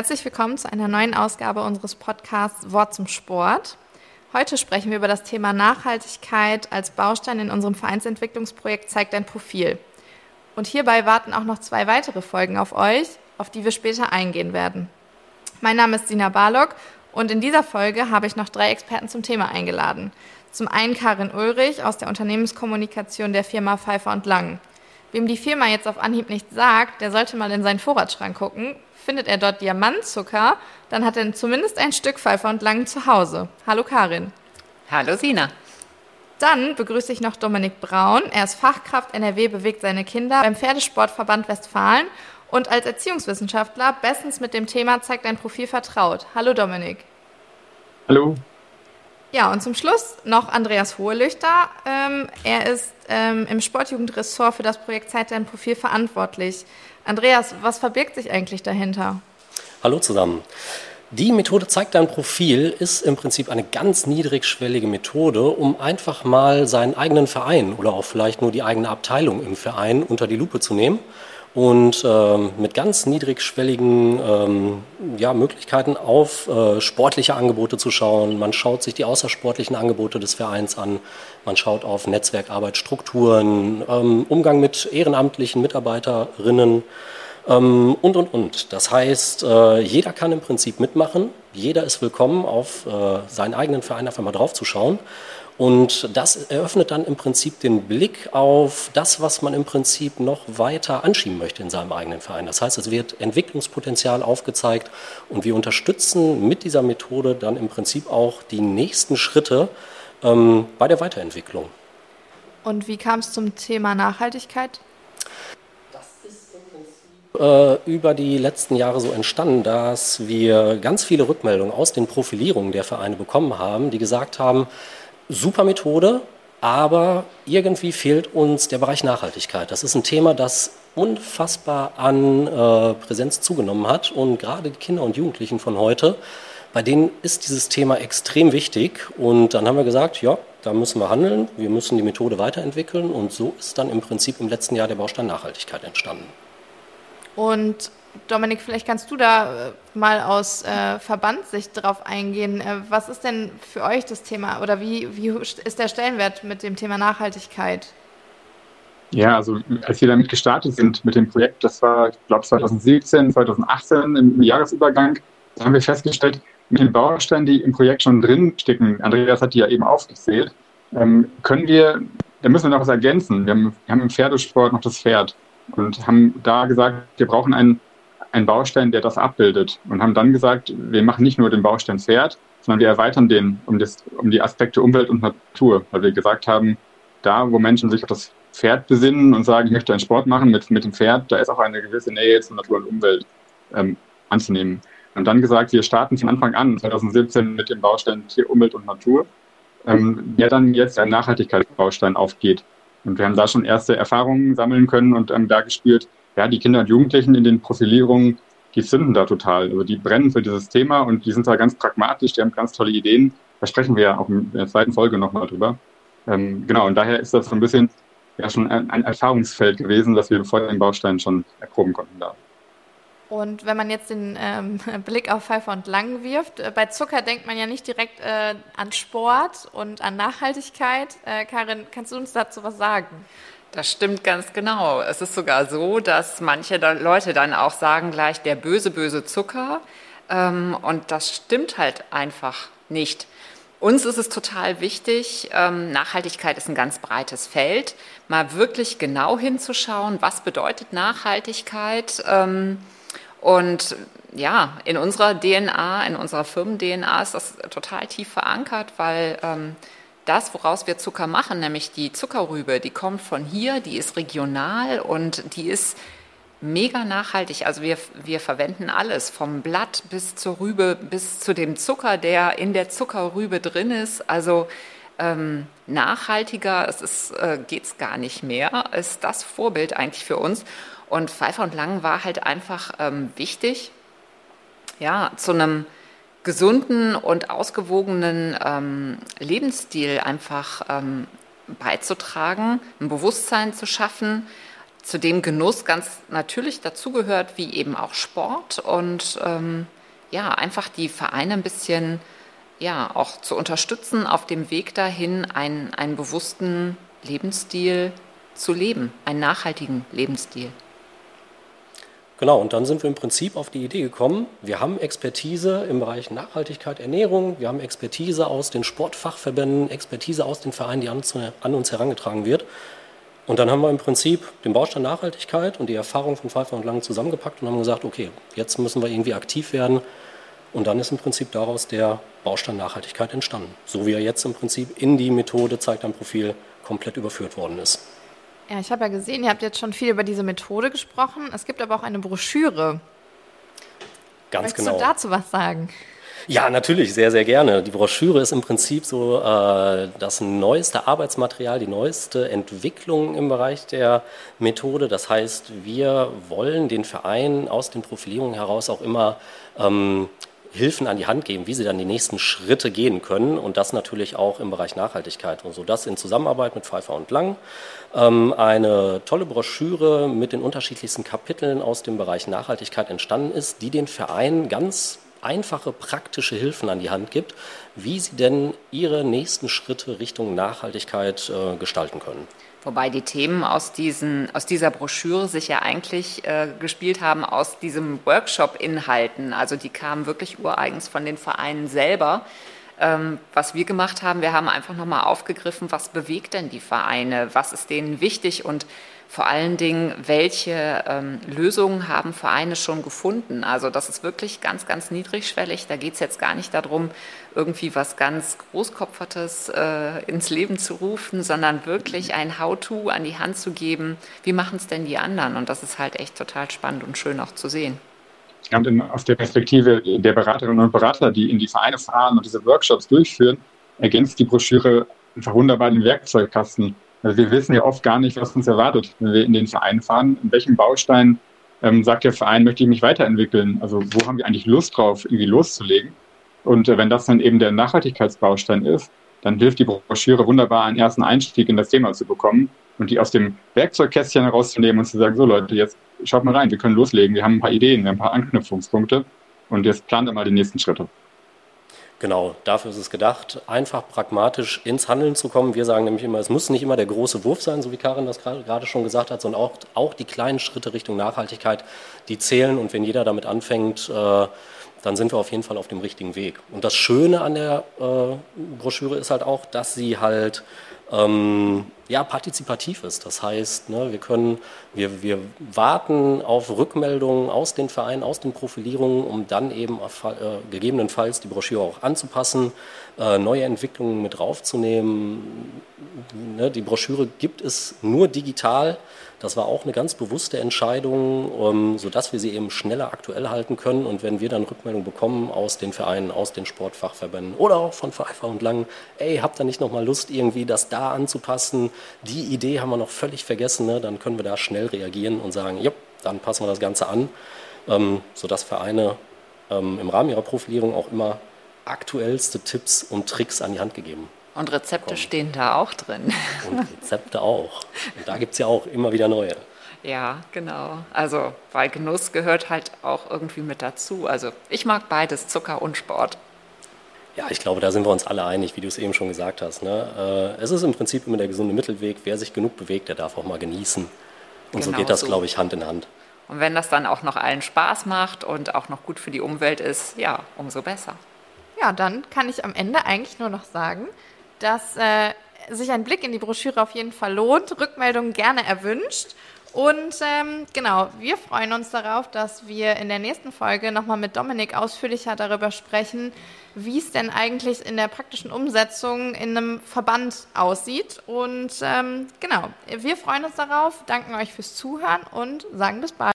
Herzlich willkommen zu einer neuen Ausgabe unseres Podcasts Wort zum Sport. Heute sprechen wir über das Thema Nachhaltigkeit als Baustein in unserem Vereinsentwicklungsprojekt Zeigt dein Profil. Und hierbei warten auch noch zwei weitere Folgen auf euch, auf die wir später eingehen werden. Mein Name ist Sina Barlock und in dieser Folge habe ich noch drei Experten zum Thema eingeladen. Zum einen Karin Ulrich aus der Unternehmenskommunikation der Firma Pfeiffer und Lang. Wem die Firma jetzt auf Anhieb nicht sagt, der sollte mal in seinen Vorratsschrank gucken. Findet er dort Diamantzucker, dann hat er zumindest ein Stück Pfeifer und Lang zu Hause. Hallo Karin. Hallo Sina. Dann begrüße ich noch Dominik Braun. Er ist Fachkraft NRW bewegt seine Kinder beim Pferdesportverband Westfalen und als Erziehungswissenschaftler bestens mit dem Thema zeigt ein Profil vertraut. Hallo Dominik. Hallo. Ja, und zum Schluss noch Andreas Hohelüchter. Ähm, er ist ähm, im Sportjugendressort für das Projekt Zeit dein Profil verantwortlich. Andreas, was verbirgt sich eigentlich dahinter? Hallo zusammen. Die Methode zeigt dein Profil ist im Prinzip eine ganz niedrigschwellige Methode, um einfach mal seinen eigenen Verein oder auch vielleicht nur die eigene Abteilung im Verein unter die Lupe zu nehmen und ähm, mit ganz niedrigschwelligen ähm, ja, Möglichkeiten auf äh, sportliche Angebote zu schauen. Man schaut sich die außersportlichen Angebote des Vereins an, man schaut auf Netzwerkarbeit, Strukturen, ähm, Umgang mit ehrenamtlichen Mitarbeiterinnen und, und, und. Das heißt, äh, jeder kann im Prinzip mitmachen, jeder ist willkommen, auf äh, seinen eigenen Verein einfach mal draufzuschauen. Und das eröffnet dann im Prinzip den Blick auf das, was man im Prinzip noch weiter anschieben möchte in seinem eigenen Verein. Das heißt, es wird Entwicklungspotenzial aufgezeigt und wir unterstützen mit dieser Methode dann im Prinzip auch die nächsten Schritte ähm, bei der Weiterentwicklung. Und wie kam es zum Thema Nachhaltigkeit? Das ist im Prinzip äh, über die letzten Jahre so entstanden, dass wir ganz viele Rückmeldungen aus den Profilierungen der Vereine bekommen haben, die gesagt haben, super Methode, aber irgendwie fehlt uns der Bereich Nachhaltigkeit. Das ist ein Thema, das unfassbar an äh, Präsenz zugenommen hat und gerade die Kinder und Jugendlichen von heute, bei denen ist dieses Thema extrem wichtig und dann haben wir gesagt, ja, da müssen wir handeln, wir müssen die Methode weiterentwickeln und so ist dann im Prinzip im letzten Jahr der Baustein Nachhaltigkeit entstanden. Und Dominik, vielleicht kannst du da äh, mal aus äh, Verbandssicht drauf eingehen. Äh, was ist denn für euch das Thema oder wie, wie ist der Stellenwert mit dem Thema Nachhaltigkeit? Ja, also als wir damit gestartet sind mit dem Projekt, das war, ich glaube, 2017, 2018 im Jahresübergang, da haben wir festgestellt, mit den Bausteinen, die im Projekt schon drin stecken, Andreas hat die ja eben aufgezählt, ähm, können wir, da müssen wir noch was ergänzen. Wir haben, wir haben im Pferdesport noch das Pferd und haben da gesagt, wir brauchen einen ein Baustein, der das abbildet und haben dann gesagt, wir machen nicht nur den Baustein Pferd, sondern wir erweitern den um, das, um die Aspekte Umwelt und Natur, weil wir gesagt haben, da, wo Menschen sich auf das Pferd besinnen und sagen, ich möchte einen Sport machen mit, mit dem Pferd, da ist auch eine gewisse Nähe zu Natur und Umwelt ähm, anzunehmen. Und dann gesagt, wir starten von Anfang an, 2017, mit dem Baustein Tier, Umwelt und Natur, ähm, der dann jetzt ein Nachhaltigkeitsbaustein aufgeht. Und wir haben da schon erste Erfahrungen sammeln können und ähm, da gespielt, ja, die Kinder und Jugendlichen in den Profilierungen, die zünden da total. Also die brennen für dieses Thema und die sind da ganz pragmatisch, die haben ganz tolle Ideen. Da sprechen wir ja auch in der zweiten Folge nochmal drüber. Ähm, genau, und daher ist das so ein bisschen ja schon ein, ein Erfahrungsfeld gewesen, das wir vor den Bausteinen schon erproben konnten da. Und wenn man jetzt den ähm, Blick auf Pfeiffer und Lang wirft, äh, bei Zucker denkt man ja nicht direkt äh, an Sport und an Nachhaltigkeit. Äh, Karin, kannst du uns dazu was sagen? Das stimmt ganz genau. Es ist sogar so, dass manche Leute dann auch sagen gleich der böse, böse Zucker. Ähm, und das stimmt halt einfach nicht. Uns ist es total wichtig, ähm, Nachhaltigkeit ist ein ganz breites Feld, mal wirklich genau hinzuschauen, was bedeutet Nachhaltigkeit. Ähm, und ja, in unserer DNA, in unserer Firmen-DNA ist das total tief verankert, weil das, woraus wir Zucker machen, nämlich die Zuckerrübe, die kommt von hier, die ist regional und die ist mega nachhaltig. Also wir, wir verwenden alles, vom Blatt bis zur Rübe, bis zu dem Zucker, der in der Zuckerrübe drin ist. Also ähm, nachhaltiger es äh, geht's gar nicht mehr, ist das Vorbild eigentlich für uns. Und Pfeiffer und Lang war halt einfach ähm, wichtig, ja, zu einem gesunden und ausgewogenen ähm, Lebensstil einfach ähm, beizutragen, ein Bewusstsein zu schaffen, zu dem Genuss ganz natürlich dazugehört, wie eben auch Sport und ähm, ja, einfach die Vereine ein bisschen ja, auch zu unterstützen auf dem Weg dahin, einen, einen bewussten Lebensstil zu leben, einen nachhaltigen Lebensstil. Genau, und dann sind wir im Prinzip auf die Idee gekommen, wir haben Expertise im Bereich Nachhaltigkeit, Ernährung, wir haben Expertise aus den Sportfachverbänden, Expertise aus den Vereinen, die an uns, an uns herangetragen wird. Und dann haben wir im Prinzip den Baustein Nachhaltigkeit und die Erfahrung von Pfeiffer und Lang zusammengepackt und haben gesagt, okay, jetzt müssen wir irgendwie aktiv werden. Und dann ist im Prinzip daraus der Baustein Nachhaltigkeit entstanden. So wie er jetzt im Prinzip in die Methode zeigt ein Profil komplett überführt worden ist. Ja, ich habe ja gesehen, ihr habt jetzt schon viel über diese Methode gesprochen. Es gibt aber auch eine Broschüre. Ganz Möchtest genau. du dazu was sagen? Ja, natürlich, sehr, sehr gerne. Die Broschüre ist im Prinzip so äh, das neueste Arbeitsmaterial, die neueste Entwicklung im Bereich der Methode. Das heißt, wir wollen den Verein aus den Profilierungen heraus auch immer ähm, Hilfen an die Hand geben, wie sie dann die nächsten Schritte gehen können und das natürlich auch im Bereich Nachhaltigkeit und so. Das in Zusammenarbeit mit Pfeiffer und Lang. Ähm, eine tolle Broschüre mit den unterschiedlichsten Kapiteln aus dem Bereich Nachhaltigkeit entstanden ist, die den Verein ganz einfache, praktische Hilfen an die Hand gibt, wie sie denn ihre nächsten Schritte Richtung Nachhaltigkeit äh, gestalten können. Wobei die Themen aus, diesen, aus dieser Broschüre sich ja eigentlich äh, gespielt haben aus diesem Workshop-Inhalten. Also die kamen wirklich ureigens von den Vereinen selber. Ähm, was wir gemacht haben, wir haben einfach nochmal aufgegriffen, was bewegt denn die Vereine, was ist denen wichtig und vor allen Dingen, welche ähm, Lösungen haben Vereine schon gefunden. Also das ist wirklich ganz, ganz niedrigschwellig. Da geht es jetzt gar nicht darum, irgendwie was ganz Großkopfertes äh, ins Leben zu rufen, sondern wirklich ein How-to an die Hand zu geben. Wie machen es denn die anderen? Und das ist halt echt total spannend und schön auch zu sehen. Und in, aus der Perspektive der Beraterinnen und Berater, die in die Vereine fahren und diese Workshops durchführen, ergänzt die Broschüre einfach wunderbar den Werkzeugkasten wir wissen ja oft gar nicht, was uns erwartet, wenn wir in den Verein fahren. In welchem Baustein ähm, sagt der Verein, möchte ich mich weiterentwickeln? Also wo haben wir eigentlich Lust drauf, irgendwie loszulegen? Und äh, wenn das dann eben der Nachhaltigkeitsbaustein ist, dann hilft die Broschüre wunderbar, einen ersten Einstieg in das Thema zu bekommen und die aus dem Werkzeugkästchen herauszunehmen und zu sagen, so Leute, jetzt schaut mal rein, wir können loslegen, wir haben ein paar Ideen, wir haben ein paar Anknüpfungspunkte und jetzt plant ihr mal die nächsten Schritte. Genau, dafür ist es gedacht, einfach pragmatisch ins Handeln zu kommen. Wir sagen nämlich immer, es muss nicht immer der große Wurf sein, so wie Karin das gerade schon gesagt hat, sondern auch, auch die kleinen Schritte Richtung Nachhaltigkeit, die zählen. Und wenn jeder damit anfängt, äh, dann sind wir auf jeden Fall auf dem richtigen Weg. Und das Schöne an der äh, Broschüre ist halt auch, dass sie halt ähm, ja, partizipativ ist. Das heißt, ne, wir können, wir, wir warten auf Rückmeldungen aus den Vereinen, aus den Profilierungen, um dann eben auf, äh, gegebenenfalls die Broschüre auch anzupassen, äh, neue Entwicklungen mit draufzunehmen. Ne, die Broschüre gibt es nur digital. Das war auch eine ganz bewusste Entscheidung, um, sodass wir sie eben schneller aktuell halten können. Und wenn wir dann Rückmeldungen bekommen aus den Vereinen, aus den Sportfachverbänden oder auch von Pfeiffer und Lang, ey, habt ihr nicht nochmal Lust, irgendwie das da anzupassen? Die Idee haben wir noch völlig vergessen. Ne? Dann können wir da schnell reagieren und sagen, ja, dann passen wir das Ganze an, ähm, sodass Vereine ähm, im Rahmen ihrer Profilierung auch immer aktuellste Tipps und Tricks an die Hand gegeben und Rezepte kommen. stehen da auch drin. Und Rezepte auch. Und da gibt es ja auch immer wieder neue. Ja, genau. Also, weil Genuss gehört halt auch irgendwie mit dazu. Also, ich mag beides, Zucker und Sport. Ja, ich glaube, da sind wir uns alle einig, wie du es eben schon gesagt hast. Ne? Äh, es ist im Prinzip immer der gesunde Mittelweg. Wer sich genug bewegt, der darf auch mal genießen. Und genau so geht das, so. glaube ich, Hand in Hand. Und wenn das dann auch noch allen Spaß macht und auch noch gut für die Umwelt ist, ja, umso besser. Ja, dann kann ich am Ende eigentlich nur noch sagen, dass äh, sich ein Blick in die Broschüre auf jeden Fall lohnt, Rückmeldungen gerne erwünscht. Und ähm, genau, wir freuen uns darauf, dass wir in der nächsten Folge nochmal mit Dominik ausführlicher darüber sprechen, wie es denn eigentlich in der praktischen Umsetzung in einem Verband aussieht. Und ähm, genau, wir freuen uns darauf, danken euch fürs Zuhören und sagen bis bald.